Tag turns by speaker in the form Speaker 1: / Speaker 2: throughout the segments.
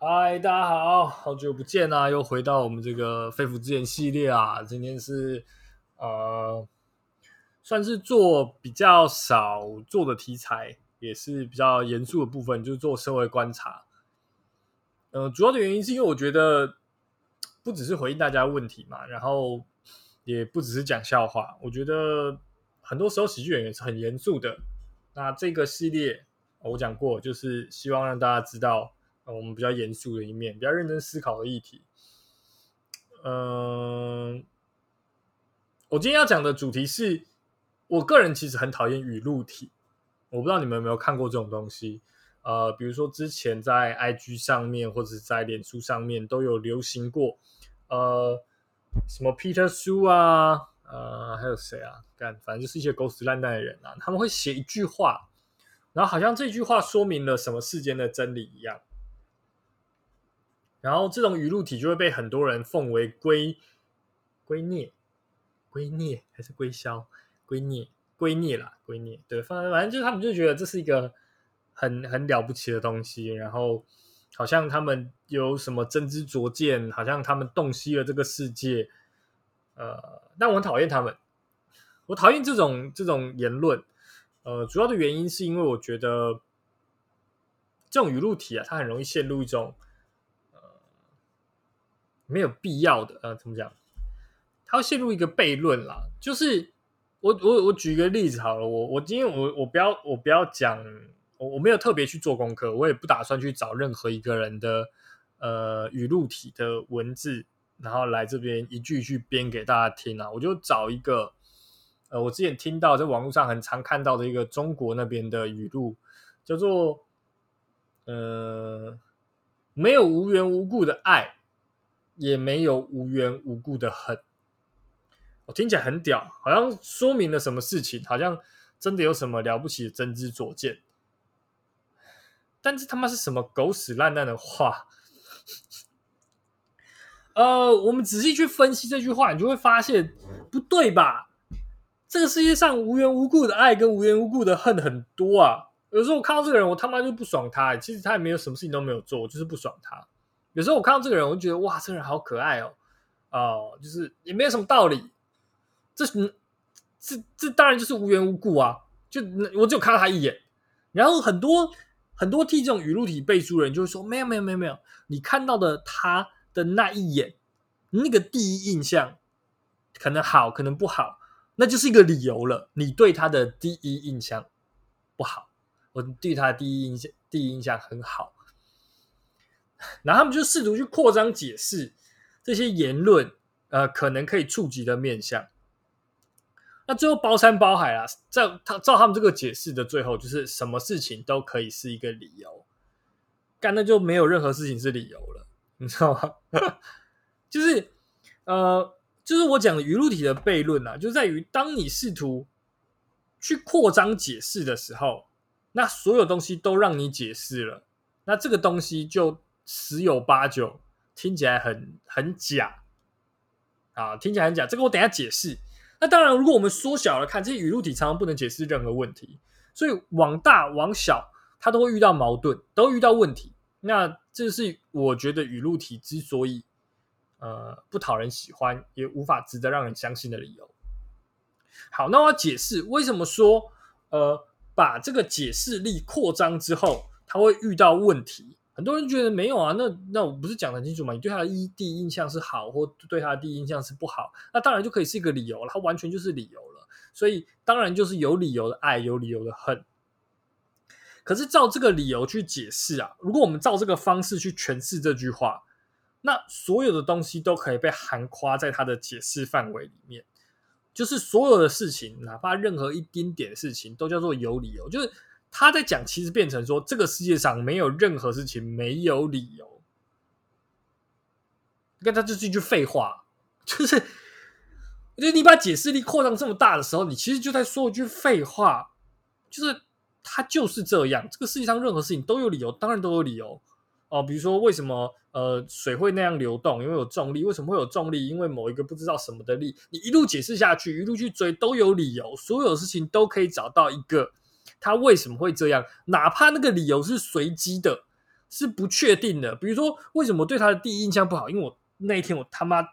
Speaker 1: 嗨，大家好，好久不见啊！又回到我们这个肺腑之言系列啊。今天是呃，算是做比较少做的题材，也是比较严肃的部分，就是做社会观察。呃，主要的原因是因为我觉得不只是回应大家问题嘛，然后也不只是讲笑话。我觉得很多时候喜剧演员是很严肃的。那这个系列我讲过，就是希望让大家知道。我们比较严肃的一面，比较认真思考的议题。嗯，我今天要讲的主题是，我个人其实很讨厌语录体。我不知道你们有没有看过这种东西？呃，比如说之前在 IG 上面或者在脸书上面都有流行过，呃，什么 Peter 书啊，呃，还有谁啊？干，反正就是一些狗屎烂蛋的人啊，他们会写一句话，然后好像这句话说明了什么世间的真理一样。然后这种语录体就会被很多人奉为圭圭臬、圭臬还是圭肖、圭臬、圭臬啦，圭臬。对，反正反正就是他们就觉得这是一个很很了不起的东西，然后好像他们有什么真知灼见，好像他们洞悉了这个世界。呃，但我很讨厌他们，我讨厌这种这种言论。呃，主要的原因是因为我觉得这种语录体啊，它很容易陷入一种。没有必要的，呃，怎么讲？他会陷入一个悖论啦。就是我我我举一个例子好了，我我今天我我不要我不要讲，我我没有特别去做功课，我也不打算去找任何一个人的呃语录体的文字，然后来这边一句一句编给大家听啊。我就找一个呃，我之前听到在网络上很常看到的一个中国那边的语录，叫做呃，没有无缘无故的爱。也没有无缘无故的恨，我听起来很屌，好像说明了什么事情，好像真的有什么了不起的真知灼见。但是他妈是什么狗屎烂蛋的话？呃，我们仔细去分析这句话，你就会发现不对吧？这个世界上无缘无故的爱跟无缘无故的恨很多啊。有时候我看到这个人，我他妈就不爽他。其实他也没有什么事情都没有做，我就是不爽他。有时候我看到这个人，我就觉得哇，这个人好可爱哦，哦，就是也没有什么道理，这是这这当然就是无缘无故啊，就我只有看到他一眼，然后很多很多替这种语录体背书人就会说，没有没有没有没有，你看到的他的那一眼，那个第一印象可能好，可能不好，那就是一个理由了，你对他的第一印象不好，我对他的第一印象第一印象很好。然后他们就试图去扩张解释这些言论，呃，可能可以触及的面向。那最后包山包海啊，在他照他们这个解释的最后，就是什么事情都可以是一个理由，干那就没有任何事情是理由了，你知道吗？就是呃，就是我讲的语录体的悖论啊，就在于当你试图去扩张解释的时候，那所有东西都让你解释了，那这个东西就。十有八九听起来很很假啊，听起来很假。这个我等下解释。那当然，如果我们缩小了看，这些语录体常常不能解释任何问题，所以往大往小，它都会遇到矛盾，都遇到问题。那这是我觉得语录体之所以呃不讨人喜欢，也无法值得让人相信的理由。好，那我要解释为什么说呃把这个解释力扩张之后，它会遇到问题。很多人觉得没有啊，那那我不是讲很清楚吗？你对他的一第一印象是好，或对他的第一印象是不好，那当然就可以是一个理由了。他完全就是理由了，所以当然就是有理由的爱，有理由的恨。可是照这个理由去解释啊，如果我们照这个方式去诠释这句话，那所有的东西都可以被含夸在他的解释范围里面，就是所有的事情，哪怕任何一丁点事情，都叫做有理由，就是。他在讲，其实变成说，这个世界上没有任何事情没有理由。你看，他就是一句废话，就是，我觉得你把解释力扩张这么大的时候，你其实就在说一句废话，就是他就是这样。这个世界上任何事情都有理由，当然都有理由哦。比如说，为什么呃水会那样流动？因为有重力。为什么会有重力？因为某一个不知道什么的力。你一路解释下去，一路去追，都有理由。所有事情都可以找到一个。他为什么会这样？哪怕那个理由是随机的，是不确定的。比如说，为什么对他的第一印象不好？因为我那一天我他妈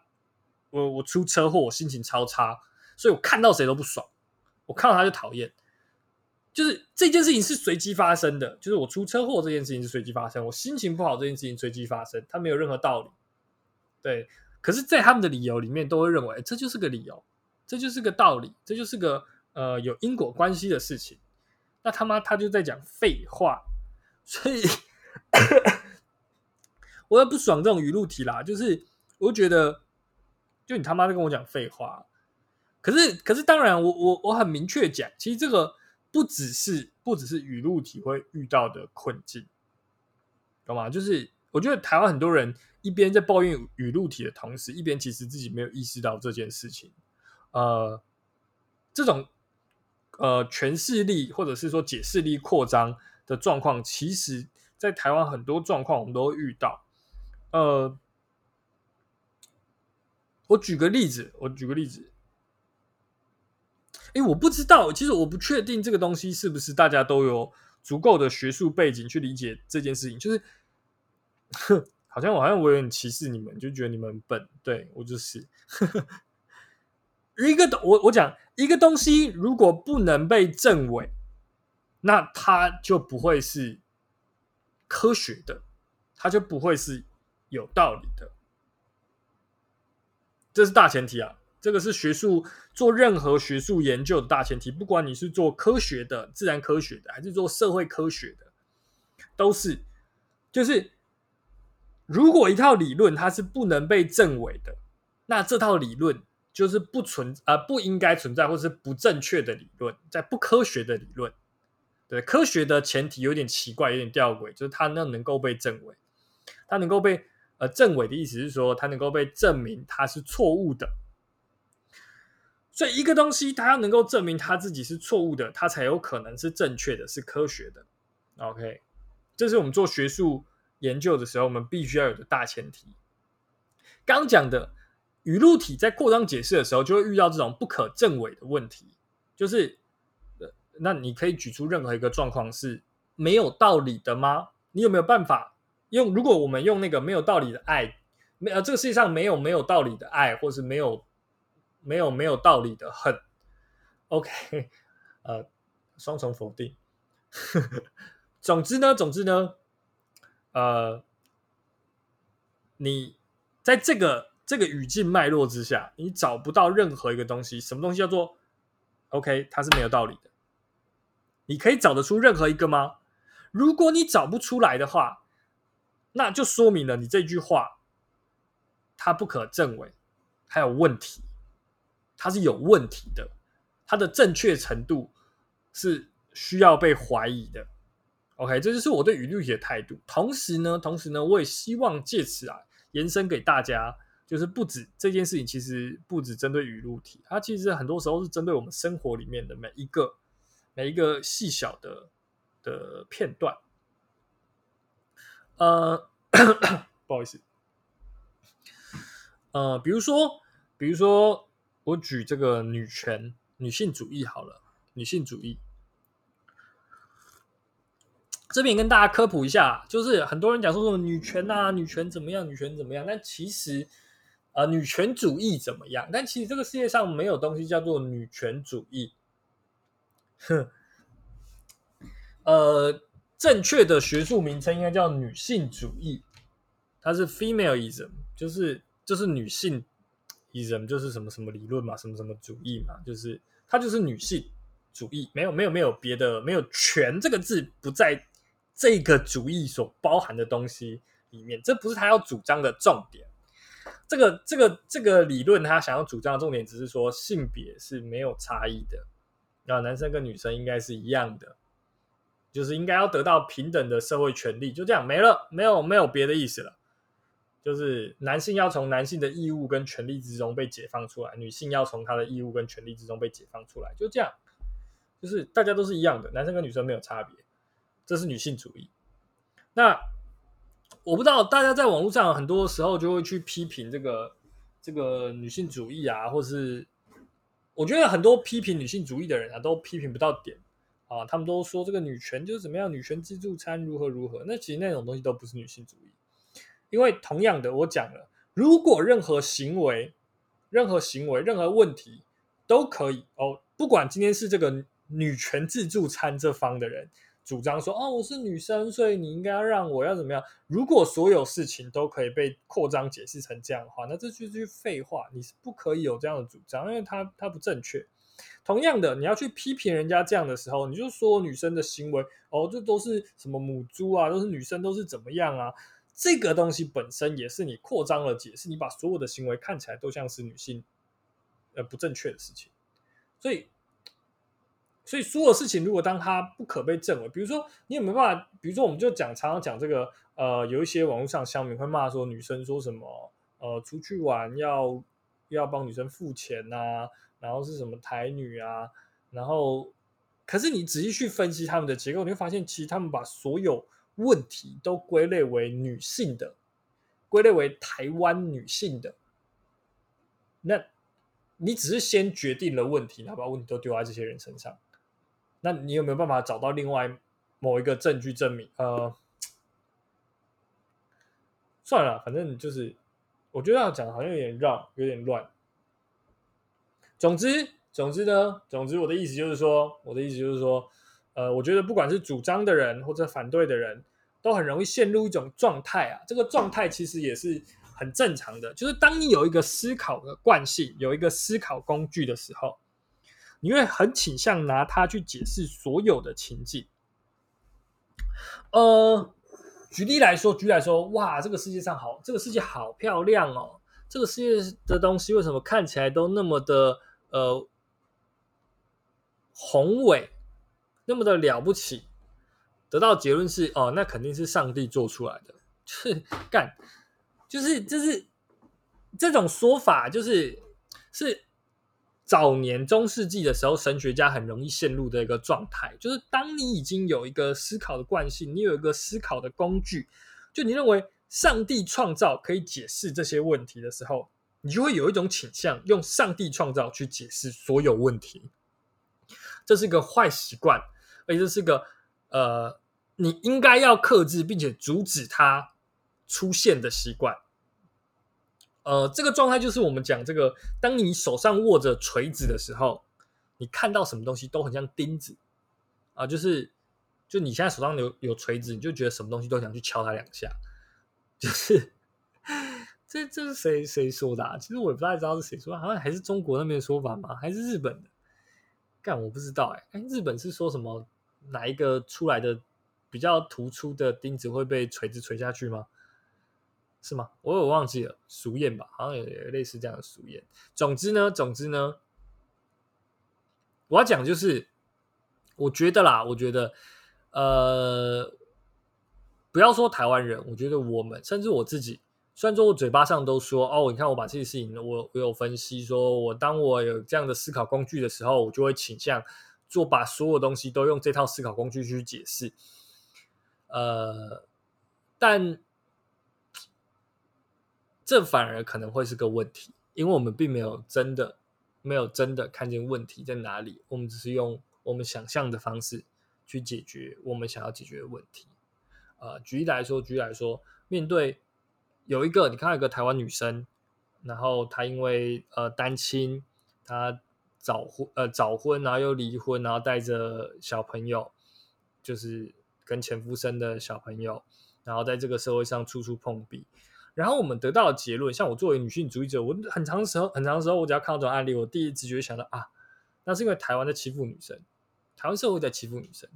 Speaker 1: 我我出车祸，我心情超差，所以我看到谁都不爽，我看到他就讨厌。就是这件事情是随机发生的，就是我出车祸这件事情是随机发生，我心情不好这件事情随机发生，它没有任何道理。对，可是，在他们的理由里面，都会认为这就是个理由，这就是个道理，这就是个呃有因果关系的事情。那他妈他就在讲废话，所以我也不爽这种语录题啦。就是我觉得，就你他妈在跟我讲废话。可是，可是，当然，我我我很明确讲，其实这个。不只是不只是语录体会遇到的困境，懂吗？就是我觉得台湾很多人一边在抱怨语录体的同时，一边其实自己没有意识到这件事情。呃，这种呃诠释力或者是说解释力扩张的状况，其实在台湾很多状况我们都会遇到。呃，我举个例子，我举个例子。哎，我不知道，其实我不确定这个东西是不是大家都有足够的学术背景去理解这件事情。就是，好像我好像我有点歧视你们，就觉得你们笨。对我就是，一个我我讲一个东西，如果不能被证伪，那它就不会是科学的，它就不会是有道理的，这是大前提啊。这个是学术做任何学术研究的大前提，不管你是做科学的、自然科学的，还是做社会科学的，都是就是如果一套理论它是不能被证伪的，那这套理论就是不存啊不应该存在或是不正确的理论，在不科学的理论。对科学的前提有点奇怪，有点吊诡，就是它那能够被证伪，它能够被呃证伪的意思是说，它能够被证明它是错误的。所以，一个东西它要能够证明它自己是错误的，它才有可能是正确的，是科学的。OK，这是我们做学术研究的时候，我们必须要有的大前提。刚讲的语录体在扩张解释的时候，就会遇到这种不可证伪的问题。就是，那你可以举出任何一个状况是没有道理的吗？你有没有办法用？如果我们用那个没有道理的爱，没呃，这个世界上没有没有道理的爱，或是没有。没有没有道理的恨，OK，呃，双重否定。总之呢，总之呢，呃，你在这个这个语境脉络之下，你找不到任何一个东西，什么东西叫做 OK？它是没有道理的。你可以找得出任何一个吗？如果你找不出来的话，那就说明了你这句话它不可证伪，还有问题。它是有问题的，它的正确程度是需要被怀疑的。OK，这就是我对语录体的态度。同时呢，同时呢，我也希望借此啊，延伸给大家，就是不止这件事情，其实不止针对语录体，它其实很多时候是针对我们生活里面的每一个每一个细小的的片段。呃，不好意思，呃，比如说，比如说。我举这个女权、女性主义好了，女性主义这边跟大家科普一下，就是很多人讲说什么女权啊，女权怎么样，女权怎么样？但其实，呃，女权主义怎么样？但其实这个世界上没有东西叫做女权主义。哼，呃，正确的学术名称应该叫女性主义，它是 femaleism，就是就是女性。ism 就是什么什么理论嘛，什么什么主义嘛，就是它就是女性主义，没有没有没有别的，没有“权”这个字不在这个主义所包含的东西里面，这不是他要主张的重点。这个这个这个理论，他想要主张的重点只是说性别是没有差异的，那男生跟女生应该是一样的，就是应该要得到平等的社会权利，就这样没了，没有没有别的意思了。就是男性要从男性的义务跟权利之中被解放出来，女性要从她的义务跟权利之中被解放出来，就这样，就是大家都是一样的，男生跟女生没有差别，这是女性主义。那我不知道大家在网络上很多时候就会去批评这个这个女性主义啊，或是我觉得很多批评女性主义的人啊，都批评不到点。啊，他们都说这个女权就是怎么样，女权自助餐如何如何。那其实那种东西都不是女性主义，因为同样的，我讲了，如果任何行为、任何行为、任何问题都可以哦，不管今天是这个女权自助餐这方的人主张说哦，我是女生，所以你应该要让我要怎么样？如果所有事情都可以被扩张解释成这样的话，那这就是废话，你是不可以有这样的主张，因为它它不正确。同样的，你要去批评人家这样的时候，你就说女生的行为哦，这都是什么母猪啊，都是女生都是怎么样啊？这个东西本身也是你扩张了解释，你把所有的行为看起来都像是女性呃不正确的事情。所以，所以所有事情如果当它不可被证伪，比如说你有没有办法？比如说我们就讲常常讲这个呃，有一些网络上乡民会骂说女生说什么呃，出去玩要要帮女生付钱呐。然后是什么台女啊？然后，可是你仔细去分析他们的结构，你会发现，其实他们把所有问题都归类为女性的，归类为台湾女性的。那你只是先决定了问题，然后把问题都丢在这些人身上。那你有没有办法找到另外某一个证据证明？呃，算了，反正就是，我觉得要讲好像有点绕，有点乱。总之，总之呢，总之我的意思就是说，我的意思就是说，呃，我觉得不管是主张的人或者反对的人，都很容易陷入一种状态啊。这个状态其实也是很正常的，就是当你有一个思考的惯性，有一个思考工具的时候，你会很倾向拿它去解释所有的情境。呃，举例来说，举例来说，哇，这个世界上好，这个世界好漂亮哦。这个世界的东西为什么看起来都那么的呃宏伟，那么的了不起？得到结论是哦，那肯定是上帝做出来的。是干，就是就是这种说法，就是是早年中世纪的时候，神学家很容易陷入的一个状态，就是当你已经有一个思考的惯性，你有一个思考的工具，就你认为。上帝创造可以解释这些问题的时候，你就会有一种倾向，用上帝创造去解释所有问题。这是个坏习惯，而且这是个呃，你应该要克制并且阻止它出现的习惯。呃，这个状态就是我们讲这个：当你手上握着锤子的时候，你看到什么东西都很像钉子啊，就是就你现在手上有有锤子，你就觉得什么东西都想去敲它两下。就是这这是谁谁说的？啊？其实我也不太知道是谁说，好像还是中国那边的说法吗？还是日本的？干我不知道哎哎，日本是说什么？哪一个出来的比较突出的钉子会被锤子锤下去吗？是吗？我有忘记了，俗谚吧，好像有类似这样的俗谚。总之呢，总之呢，我要讲就是，我觉得啦，我觉得呃。不要说台湾人，我觉得我们甚至我自己，虽然说我嘴巴上都说哦，你看我把这些事情，我我有分析，说我当我有这样的思考工具的时候，我就会倾向做把所有东西都用这套思考工具去解释。呃，但这反而可能会是个问题，因为我们并没有真的没有真的看见问题在哪里，我们只是用我们想象的方式去解决我们想要解决的问题。呃，举例来说，举例来说，面对有一个你看到一个台湾女生，然后她因为呃单亲，她早婚呃早婚，然后又离婚，然后带着小朋友，就是跟前夫生的小朋友，然后在这个社会上处处碰壁，然后我们得到的结论，像我作为女性主义者，我很长时候很长时候，我只要看到这种案例，我第一直觉想到啊，那是因为台湾在欺负女生，台湾社会在欺负女生。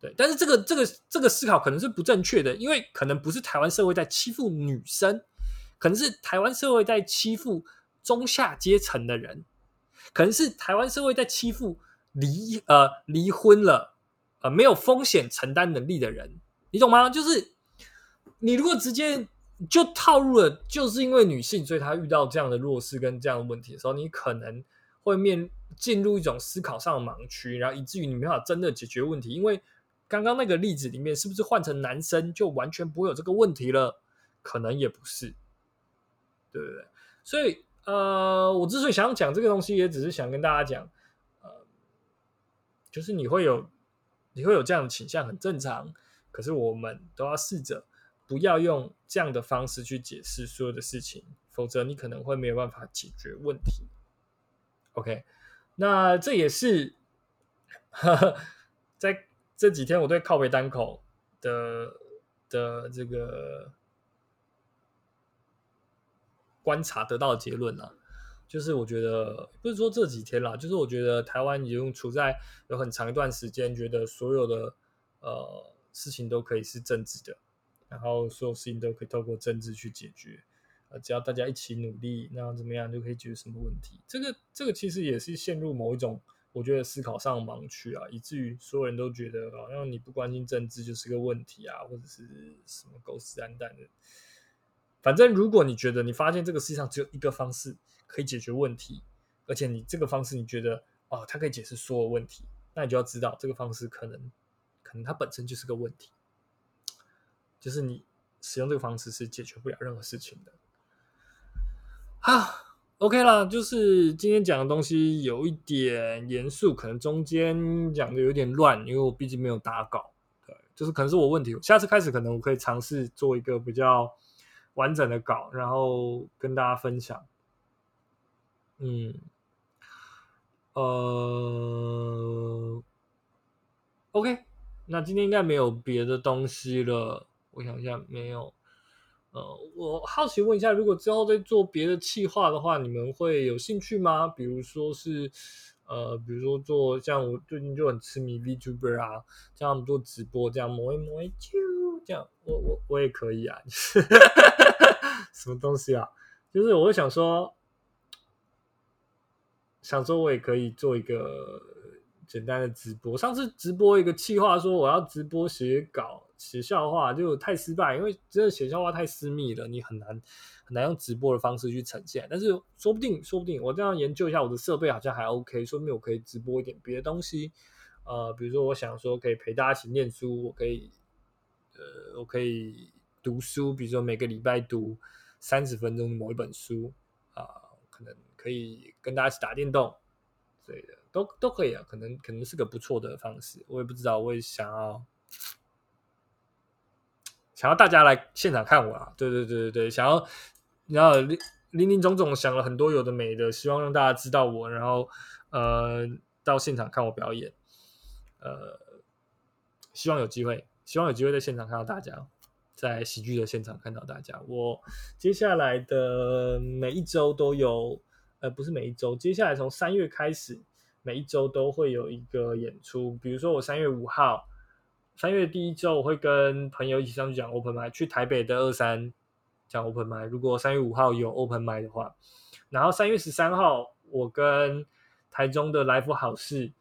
Speaker 1: 对，但是这个这个这个思考可能是不正确的，因为可能不是台湾社会在欺负女生，可能是台湾社会在欺负中下阶层的人，可能是台湾社会在欺负离呃离婚了呃没有风险承担能力的人，你懂吗？就是你如果直接就套入了，就是因为女性，所以她遇到这样的弱势跟这样的问题的时候，你可能会面进入一种思考上的盲区，然后以至于你没法真的解决问题，因为。刚刚那个例子里面，是不是换成男生就完全不会有这个问题了？可能也不是，对不对？所以，呃，我之所以想讲这个东西，也只是想跟大家讲，呃，就是你会有你会有这样的倾向，很正常。可是我们都要试着不要用这样的方式去解释所有的事情，否则你可能会没有办法解决问题。OK，那这也是 在这几天我对靠背单口的的这个观察得到的结论啊。就是我觉得不是说这几天啦，就是我觉得台湾已经处在有很长一段时间，觉得所有的呃事情都可以是政治的，然后所有事情都可以透过政治去解决，呃，只要大家一起努力，那怎么样就可以解决什么问题？这个这个其实也是陷入某一种我觉得思考上的盲区啊，以至于所有人都觉得好像你不关心政治就是个问题啊，或者是什么狗屎蛋蛋的。反正如果你觉得你发现这个世界上只有一个方式。可以解决问题，而且你这个方式你觉得哦，它可以解释所有问题，那你就要知道这个方式可能可能它本身就是个问题，就是你使用这个方式是解决不了任何事情的。啊，OK 啦，就是今天讲的东西有一点严肃，可能中间讲的有点乱，因为我毕竟没有打稿，对，就是可能是我问题。下次开始可能我可以尝试做一个比较完整的稿，然后跟大家分享。嗯，呃，OK，那今天应该没有别的东西了。我想一下，没有。呃，我好奇问一下，如果之后再做别的企划的话，你们会有兴趣吗？比如说是，呃，比如说做像我最近就很痴迷 VTuber 啊，这样做直播，这样摸一摸就这样，我我我也可以啊。什么东西啊？就是我会想说。想说，我也可以做一个简单的直播。上次直播一个企划，说我要直播写稿、写笑话，就太失败，因为真的写笑话太私密了，你很难很难用直播的方式去呈现。但是说不定，说不定我这样研究一下，我的设备好像还 OK，说明我可以直播一点别的东西。呃，比如说我想说可以陪大家一起念书，我可以，呃，我可以读书，比如说每个礼拜读三十分钟某一本书啊，可能。可以跟大家一起打电动之类的，都都可以啊，可能可能是个不错的方式，我也不知道，我也想要想要大家来现场看我啊，对对对对对，想要然后林林总总想了很多有的没的，希望让大家知道我，然后呃到现场看我表演，呃希望有机会，希望有机会在现场看到大家。在喜剧的现场看到大家，我接下来的每一周都有。呃，不是每一周，接下来从三月开始，每一周都会有一个演出。比如说，我三月五号，三月第一周我会跟朋友一起上去讲 open 麦，去台北的二三讲 open 麦。如果三月五号有 open 麦的话，然后三月十三号，我跟台中的来福好事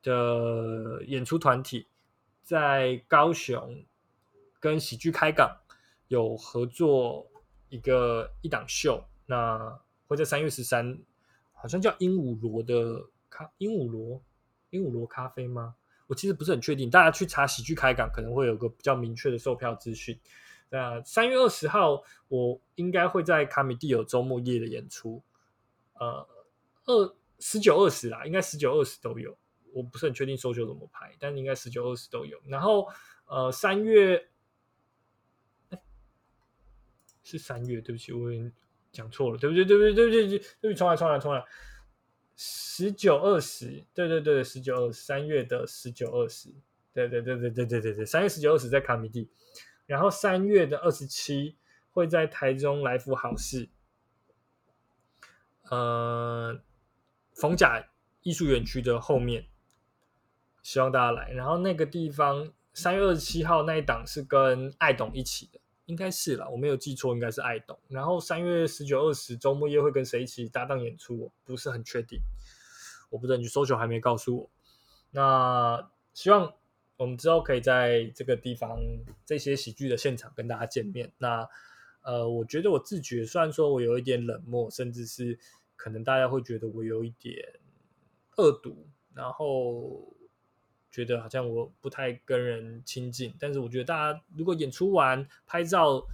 Speaker 1: 的演出团体在高雄跟喜剧开港有合作一个一档秀，那。会在三月十三，好像叫鹦鹉螺的咖鹦鹉螺鹦鹉螺咖啡吗？我其实不是很确定，大家去查喜剧开港可能会有个比较明确的售票资讯。那三月二十号，我应该会在卡米蒂有周末夜的演出。呃，二十九二十啦，应该十九二十都有，我不是很确定收球怎么排，但应该十九二十都有。然后呃，三月，是三月，对不起，我。讲错了，对不对？对不对？对不对？对不起，重来，重来，重来。十九二十，对对对，十九二三月的十九二十，对对对对对对对对，三月十九二十在卡米蒂，然后三月的二十七会在台中来福好事，呃，逢甲艺术园区的后面，希望大家来。然后那个地方三月二十七号那一档是跟爱董一起的。应该是了，我没有记错，应该是爱懂。然后三月十九、二十周末夜会跟谁一起搭档演出，我不是很确定。我不知道你搜求还没告诉我。那希望我们之后可以在这个地方这些喜剧的现场跟大家见面。那呃，我觉得我自觉，虽然说我有一点冷漠，甚至是可能大家会觉得我有一点恶毒，然后。觉得好像我不太跟人亲近，但是我觉得大家如果演出完拍照，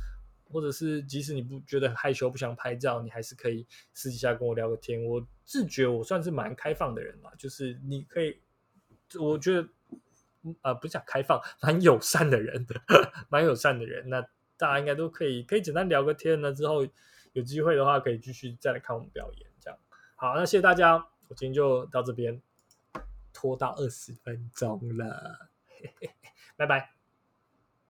Speaker 1: 或者是即使你不觉得很害羞不想拍照，你还是可以私底下跟我聊个天。我自觉我算是蛮开放的人嘛，就是你可以我觉得，呃，不是讲开放，蛮友善的人，蛮友善的人。那大家应该都可以，可以简单聊个天呢。之后有机会的话，可以继续再来看我们表演。这样好，那谢谢大家，我今天就到这边，拖到二十分钟了，拜拜。